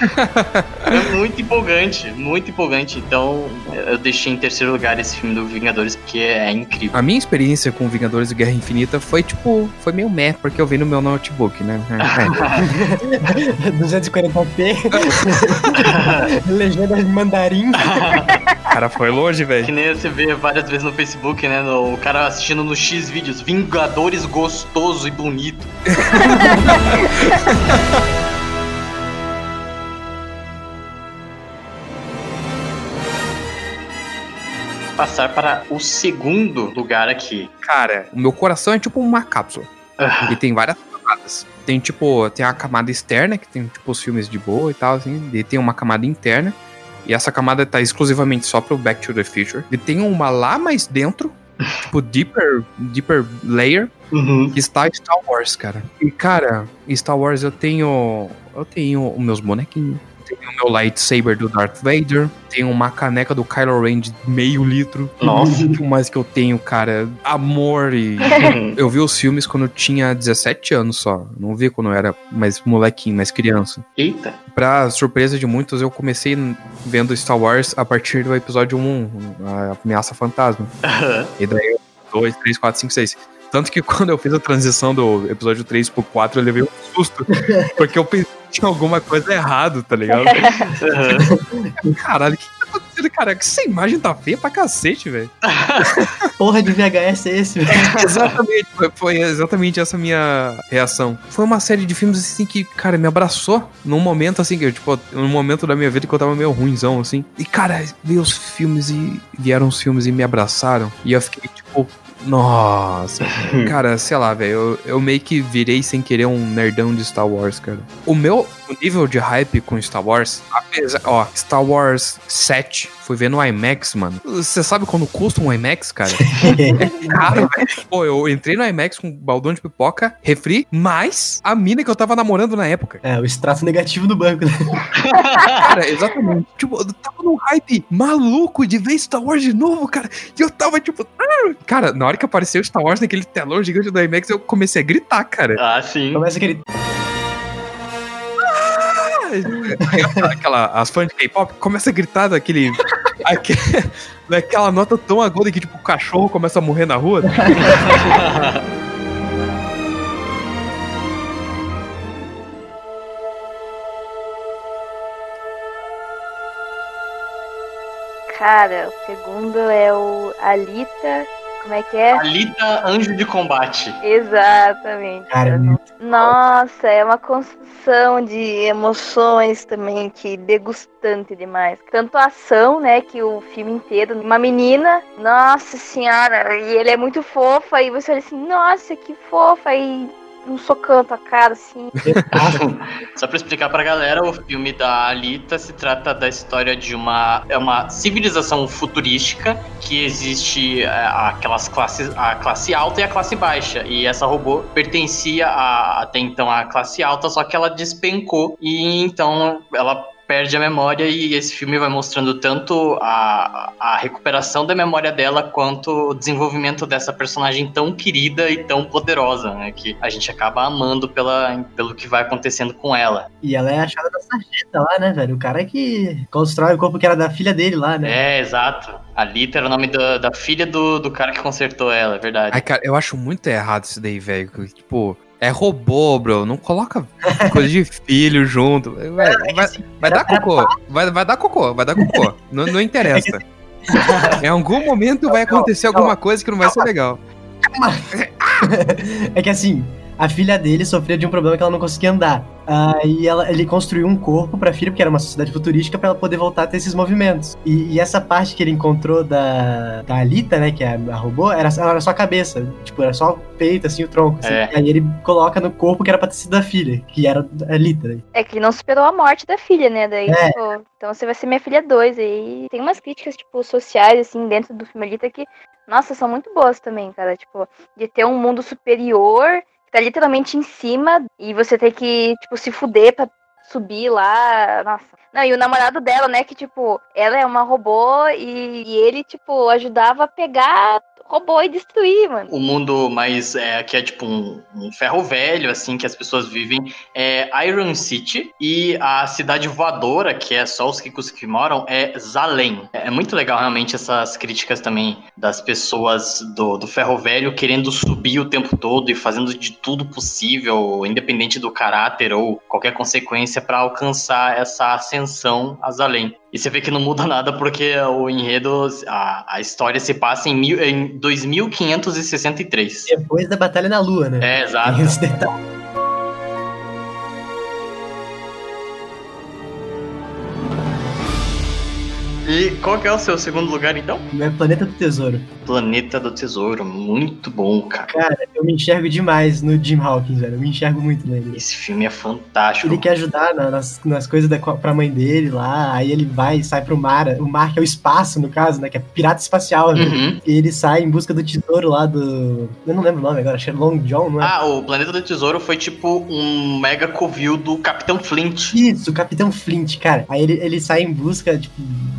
é muito empolgante, muito empolgante. Então eu deixei em terceiro lugar esse filme do Vingadores porque é incrível. A minha experiência com Vingadores e Guerra Infinita foi, tipo, foi meio meh, porque eu vi no meu notebook, né? É. 240p. Legenda em mandarim. Cara, foi longe, Que velho. nem você vê várias vezes no Facebook, né? no- o cara assistindo no X vídeos, Vingadores gostoso e bonito. Passar para o segundo lugar aqui. Cara, o meu coração é tipo uma cápsula. E tem várias camadas. Tem, tipo, tem a camada externa, que tem, tipo, os filmes de boa e tal, assim. E tem uma camada interna. E essa camada tá exclusivamente só pro Back to the Future. E tem uma lá mais dentro, tipo, deeper, deeper layer, Uhum. que está Star Wars, cara. E, cara, Star Wars eu tenho. Eu tenho os meus bonequinhos. Tenho o meu lightsaber do Darth Vader. Tenho uma caneca do Kylo Ren de meio litro. Nossa. O que mais que eu tenho, cara? Amor e. Eu vi os filmes quando eu tinha 17 anos só. Não vi quando eu era mais molequinho, mais criança. Eita. Pra surpresa de muitos, eu comecei vendo Star Wars a partir do episódio 1, a Ameaça Fantasma. E daí, 2, 3, 4, 5, 6. Tanto que quando eu fiz a transição do episódio 3 pro 4, eu levei um susto. porque eu pensei tinha alguma coisa errada, tá ligado? Caralho, o que tá acontecendo, cara? Que essa imagem tá feia pra cacete, velho. Porra de VHS é esse, velho? exatamente, foi, foi exatamente essa minha reação. Foi uma série de filmes assim que, cara, me abraçou num momento assim, que eu, tipo, num momento da minha vida que eu tava meio ruimzão, assim. E, cara, veio os filmes e vieram os filmes e me abraçaram. E eu fiquei, tipo, Nossa, cara, sei lá, velho. Eu, eu meio que virei sem querer um nerdão de Star Wars, cara. O meu nível de hype com Star Wars, apesar. Ó, Star Wars 7, fui ver no IMAX, mano. Você sabe quando custa um IMAX, cara? É caro, velho. Pô, eu entrei no IMAX com um baldão de pipoca, refri, mais a mina que eu tava namorando na época. É, o extrato negativo do banco, né? Cara, exatamente. tipo, eu tava num hype maluco de ver Star Wars de novo, cara. E eu tava, tipo. "Ah!" Cara, na hora que apareceu Star Wars naquele telão gigante do IMAX, eu comecei a gritar, cara. Ah, sim. Começa aquele. Aquela, as fãs de K-pop começam a gritar daquele. aque- daquela nota tão aguda que, tipo, o cachorro começa a morrer na rua. Cara, o segundo é o Alita. Como é que é? Alita Anjo de Combate. Exatamente. Cara, é Nossa, é uma construção de emoções também que degustante demais. Tanto a ação, né, que o filme inteiro, uma menina, nossa senhora, e ele é muito fofa e você olha assim, nossa, que fofa e um socão a cara assim. Só pra explicar pra galera, o filme da Alita se trata da história de uma é uma civilização futurística que existe é, aquelas classes a classe alta e a classe baixa e essa robô pertencia a, até então à classe alta, só que ela despencou e então ela perde a memória e esse filme vai mostrando tanto a, a recuperação da memória dela quanto o desenvolvimento dessa personagem tão querida e tão poderosa, né? Que a gente acaba amando pela, pelo que vai acontecendo com ela. E ela é achada da sarjeta lá, né, velho? O cara que constrói o corpo que era da filha dele lá, né? É, exato. A Lita era o nome da, da filha do, do cara que consertou ela, é verdade. Ai, cara, eu acho muito errado isso daí, velho. Tipo, é robô, bro. Não coloca coisa de filho junto. Vai, vai, vai dar cocô. Vai, vai dar cocô, vai dar cocô. Não, não interessa. Em algum momento vai acontecer alguma coisa que não vai ser legal. É que assim, a filha dele sofria de um problema que ela não conseguia andar. Aí ela, ele construiu um corpo pra filha, porque era uma sociedade futurística, pra ela poder voltar a ter esses movimentos. E, e essa parte que ele encontrou da, da Alita, né, que é a, a robô, era, ela era só a cabeça. Tipo, era só o peito, assim, o tronco. assim. É. Aí ele coloca no corpo que era pra ter sido da filha, que era a Alita. né? É que ele não superou a morte da filha, né? Daí, É. tipo, então você vai ser minha filha 2. E tem umas críticas, tipo, sociais, assim, dentro do filme Alita que, nossa, são muito boas também, cara. Tipo, de ter um mundo superior tá literalmente em cima e você ter que, tipo, se fuder pra subir lá. Nossa. Não, e o namorado dela, né? Que, tipo, ela é uma robô e, e ele, tipo, ajudava a pegar robô e destruir, mano. O mundo mais é, que é tipo um, um ferro velho, assim, que as pessoas vivem, é Iron City. E a cidade voadora, que é só os ricos que moram, é Zalem. É muito legal, realmente, essas críticas também das pessoas do, do ferro velho querendo subir o tempo todo e fazendo de tudo possível, independente do caráter ou qualquer consequência, para alcançar essa ascensão a Zalem. E você vê que não muda nada porque o enredo, a, a história se passa em, mil, em 2563. Depois da Batalha na Lua, né? É, exato. E qual que é o seu segundo lugar, então? É Planeta do Tesouro. Planeta do Tesouro. Muito bom, cara. Cara, eu me enxergo demais no Jim Hawkins, velho. Eu me enxergo muito nele. Esse filme é fantástico. Ele quer ajudar na- nas, nas coisas da, pra mãe dele lá, aí ele vai e sai pro mar. O mar que é o espaço, no caso, né? Que é pirata espacial, né? Uhum. E ele sai em busca do tesouro lá do. Eu não lembro o nome agora, acho que é Long John, não é? Ah, o Planeta do Tesouro foi tipo um mega covil do Capitão Flint. Isso, o Capitão Flint, cara. Aí ele, ele sai em busca, tipo.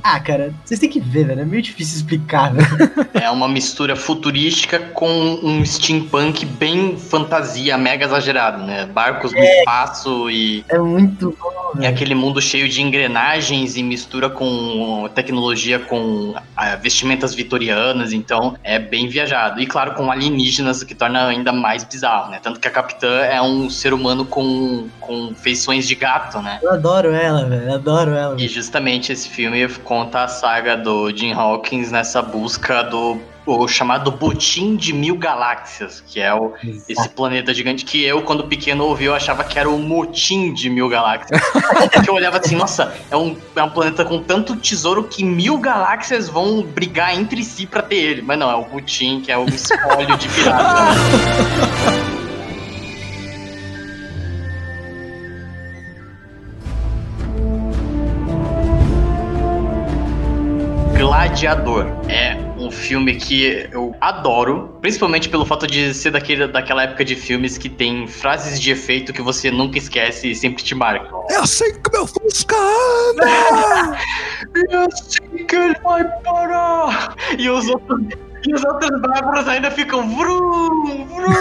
Ah, cara, vocês têm que ver, velho. É meio difícil explicar, velho. É uma mistura futurística com um steampunk bem fantasia, mega exagerado, né? Barcos no espaço e, É muito bom, e velho. aquele mundo cheio de engrenagens e mistura com tecnologia com ah, vestimentas vitorianas, então é bem viajado. E claro, com alienígenas, o que torna ainda mais bizarro, né? Tanto que a capitã é um ser humano com, com feições de gato, né? Eu adoro ela, velho. Adoro ela. E justamente esse filme conta a saga do Jim Hawkins nessa busca do o chamado Botim de Mil Galáxias, que é o, esse planeta gigante que eu, quando pequeno, ouvi, eu achava que era o Motim de Mil Galáxias. Porque eu olhava assim, nossa, é um, é um planeta com tanto tesouro que mil galáxias vão brigar entre si pra ter ele. Mas não, é o Botim, que é o espólio de pirata. Gladiador é um filme que eu adoro, principalmente pelo fato de ser daquele, daquela época de filmes que tem frases de efeito que você nunca esquece e sempre te marcam. É assim que meu Fusca anda! É assim que ele vai parar! E os outros. E os outros bárbaros ainda ficam vrum, vrum.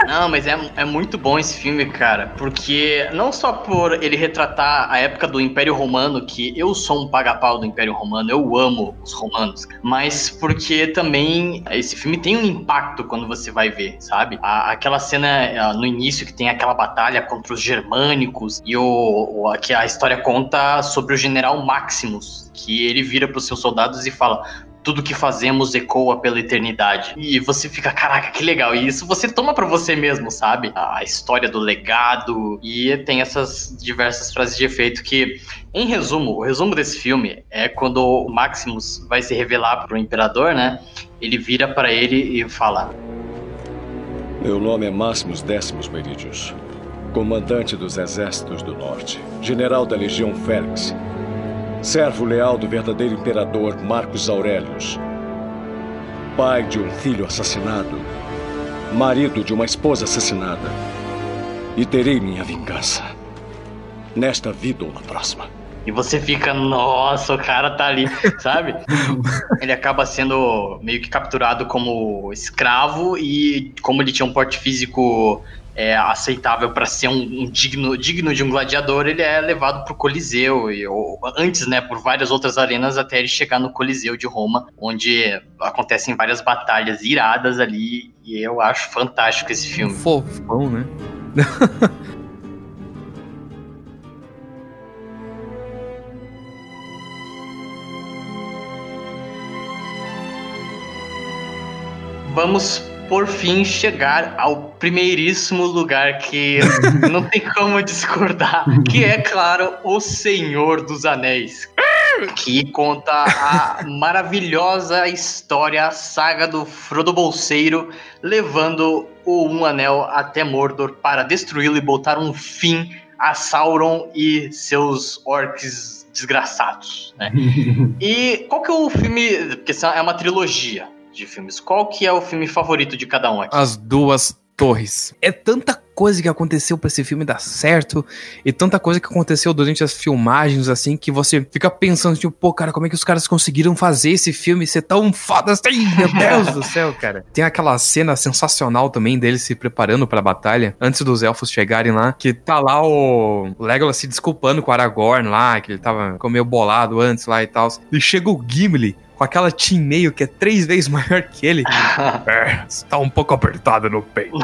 Não, mas é, é muito bom esse filme, cara. Porque não só por ele retratar a época do Império Romano, que eu sou um paga-pau do Império Romano, eu amo os romanos, mas porque também esse filme tem um impacto quando você vai ver, sabe? A- aquela cena ah, no início que tem aquela batalha contra os germânicos e o, o que a história conta sobre o general Maximus, que ele vira para os seus soldados e fala: tudo que fazemos ecoa pela eternidade. E você fica, caraca, que legal. E isso você toma pra você mesmo, sabe? A história do legado. E tem essas diversas frases de efeito que, em resumo, o resumo desse filme é quando o Maximus vai se revelar pro imperador, né? Ele vira pra ele e fala: Meu nome é Máximos Décimos Meridius, comandante dos exércitos do norte, general da Legião Félix, servo leal do verdadeiro imperador Marcos Aurelius, pai de um filho assassinado, marido de uma esposa assassinada, e terei minha vingança, nesta vida ou na próxima. E você fica, nossa, o cara tá ali, sabe? ele acaba sendo meio que capturado como escravo e como ele tinha um porte físico é, aceitável para ser um, um digno, digno de um gladiador, ele é levado pro Coliseu e ou, antes, né, por várias outras arenas até ele chegar no Coliseu de Roma, onde acontecem várias batalhas iradas ali e eu acho fantástico esse filme. Fofão, né? Vamos por fim chegar ao primeiríssimo lugar que não tem como discordar, que é claro o Senhor dos Anéis, que conta a maravilhosa história, a saga do Frodo Bolseiro levando o Um Anel até Mordor para destruí-lo e botar um fim a Sauron e seus orcs desgraçados, né? E qual que é o filme? Porque é uma trilogia de filmes. Qual que é o filme favorito de cada um aqui? As duas torres. É tanta coisa que aconteceu pra esse filme dar certo e tanta coisa que aconteceu durante as filmagens, assim, que você fica pensando, tipo, pô, cara, como é que os caras conseguiram fazer esse filme ser tão foda assim? Meu Deus do céu, cara. Tem aquela cena sensacional também deles se preparando pra batalha, antes dos elfos chegarem lá, que tá lá o Legolas se desculpando com o Aragorn lá, que ele tava meio bolado antes lá e tal. E chega o Gimli com aquela team meio que é três vezes maior que ele. É, está um pouco apertado no peito.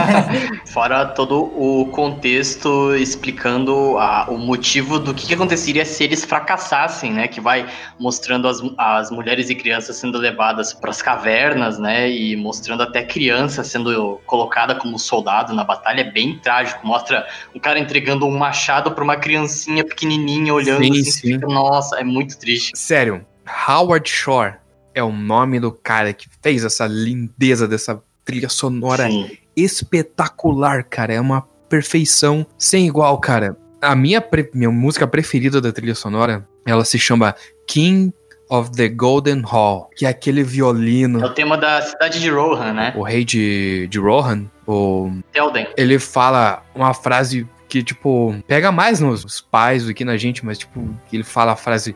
Fora todo o contexto explicando a- o motivo do que, que aconteceria se eles fracassassem, né? Que vai mostrando as, as mulheres e crianças sendo levadas para as cavernas, né? E mostrando até criança sendo colocada como soldado na batalha. É bem trágico. Mostra um cara entregando um machado para uma criancinha pequenininha olhando Sim, assim. sim. Nossa, é muito triste. Sério, Howard Shore é o nome do cara que fez essa lindeza dessa trilha sonora Sim. espetacular, cara. É uma perfeição sem igual, cara. A minha, minha música preferida da trilha sonora, ela se chama King of the Golden Hall, que é aquele É violino. o tema da cidade de Rohan, né? O rei de, de Rohan, o Telden. ele fala uma frase que, tipo, pega mais nos pais do que na gente, mas, tipo, que ele fala a frase.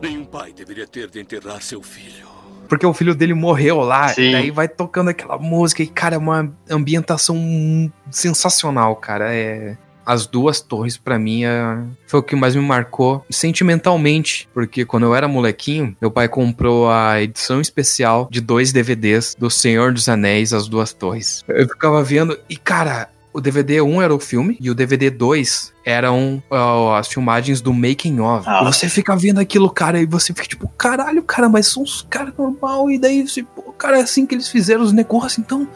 Nenhum pai deveria ter de enterrar seu filho. Porque o filho dele morreu lá, Sim. e daí vai tocando aquela música, e, cara, é uma ambientação sensacional, cara. É. As duas torres, pra mim, é- foi o que mais me marcou sentimentalmente. Porque quando eu era molequinho, meu pai comprou a edição especial de dois DVDs do Senhor dos Anéis, As Duas Torres. Eu ficava vendo, e cara, o DVD 1 era o filme e o DVD 2 eram ó, as filmagens do making of. Ah. Você fica vendo aquilo, cara, e você fica tipo, caralho, cara, mas são uns caras normal, e daí, você, pô, cara, é assim que eles fizeram os negócios, então.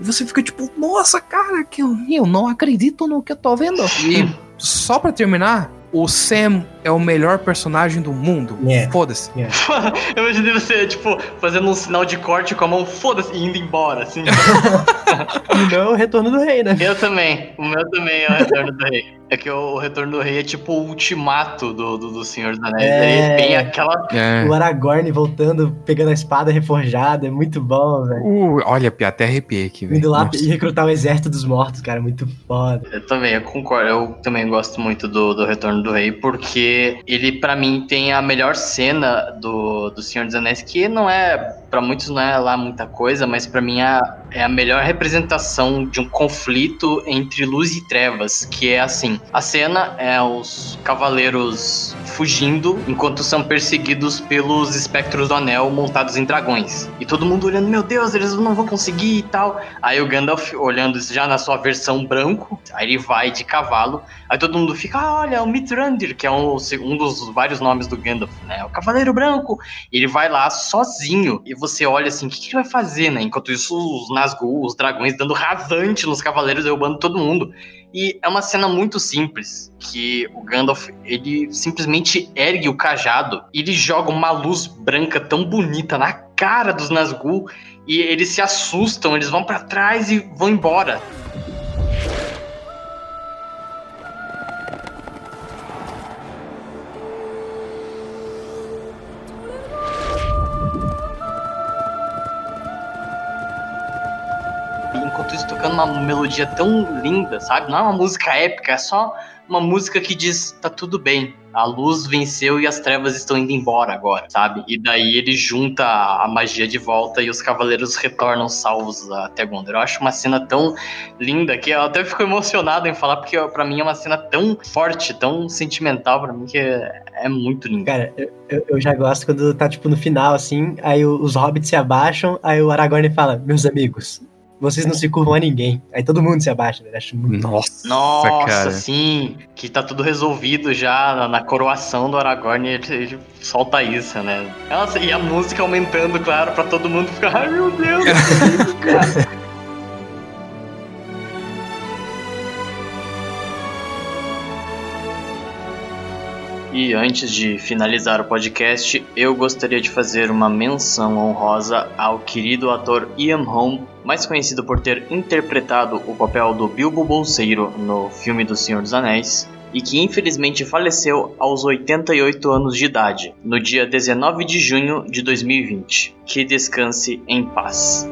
E você fica tipo, nossa, cara, que eu, eu não acredito no que eu tô vendo. E só pra terminar, o Sam é o melhor personagem do mundo. É. Foda-se. Eu imaginei você, tipo, fazendo um sinal de corte com a mão, foda-se, e indo embora, assim. Não é o retorno do rei, né? eu também. O meu também é o Retorno do Rei. É que o, Retorno do Rei é tipo o ultimato do, do, do Senhor dos Anéis. É. Aí tem aquela. É. O Aragorn voltando, pegando a espada reforjada, é muito bom, velho. Uh, olha, Pia, até arrepiei aqui, velho. Indo lá Nossa. e recrutar o exército dos mortos, cara, muito foda. Eu também, eu concordo. Eu também gosto muito do, do Retorno do Rei, porque ele, pra mim, tem a melhor cena do, do Senhor dos Anéis, que não é. Pra muitos não é lá muita coisa, mas pra mim é, é a melhor representação de um conflito entre luz e trevas, que é assim. A cena é os cavaleiros fugindo enquanto são perseguidos pelos espectros do anel montados em dragões. E todo mundo olhando, meu Deus, eles não vão conseguir e tal. Aí o Gandalf olhando já na sua versão branco, aí ele vai de cavalo. Aí todo mundo fica, ah, olha, o Mithrandir, que é um, um dos vários nomes do Gandalf, né? O Cavaleiro Branco. Ele vai lá sozinho. E você olha assim, o que, que ele vai fazer, né? Enquanto isso, os Nazgûl, os dragões, dando rasante nos cavaleiros, derrubando todo mundo. E é uma cena muito simples, que o Gandalf, ele simplesmente ergue o cajado e ele joga uma luz branca tão bonita na cara dos Nazgûl e eles se assustam, eles vão pra trás e vão embora. Uma melodia tão linda, sabe? Não é uma música épica, é só uma música que diz: tá tudo bem, a luz venceu e as trevas estão indo embora agora, sabe? E daí ele junta a magia de volta e os cavaleiros retornam salvos até Gondor. Eu acho uma cena tão linda que eu até fico emocionado em falar, porque pra mim é uma cena tão forte, tão sentimental pra mim que é, é muito linda. Cara, eu, eu- já gosto quando tá, tipo, no final, assim, aí os hobbits se abaixam, aí o Aragorn fala, meus amigos, vocês não se curvam a ninguém. Aí todo mundo se abaixa, velho. Acho muito. Nossa, Nossa, cara. sim, que tá tudo resolvido já na, na coroação do Aragorn, ele, ele solta isso, né? Nossa, e a música aumentando, claro, pra todo mundo ficar, ai meu Deus, que isso, cara. E antes de finalizar o podcast, eu gostaria de fazer uma menção honrosa ao querido ator Ian Holm, mais conhecido por ter interpretado o papel do Bilbo Bolseiro no filme do Senhor dos Anéis, e que infelizmente faleceu aos 88 anos de idade, no dia 19 de junho de 2020. Que descanse em paz.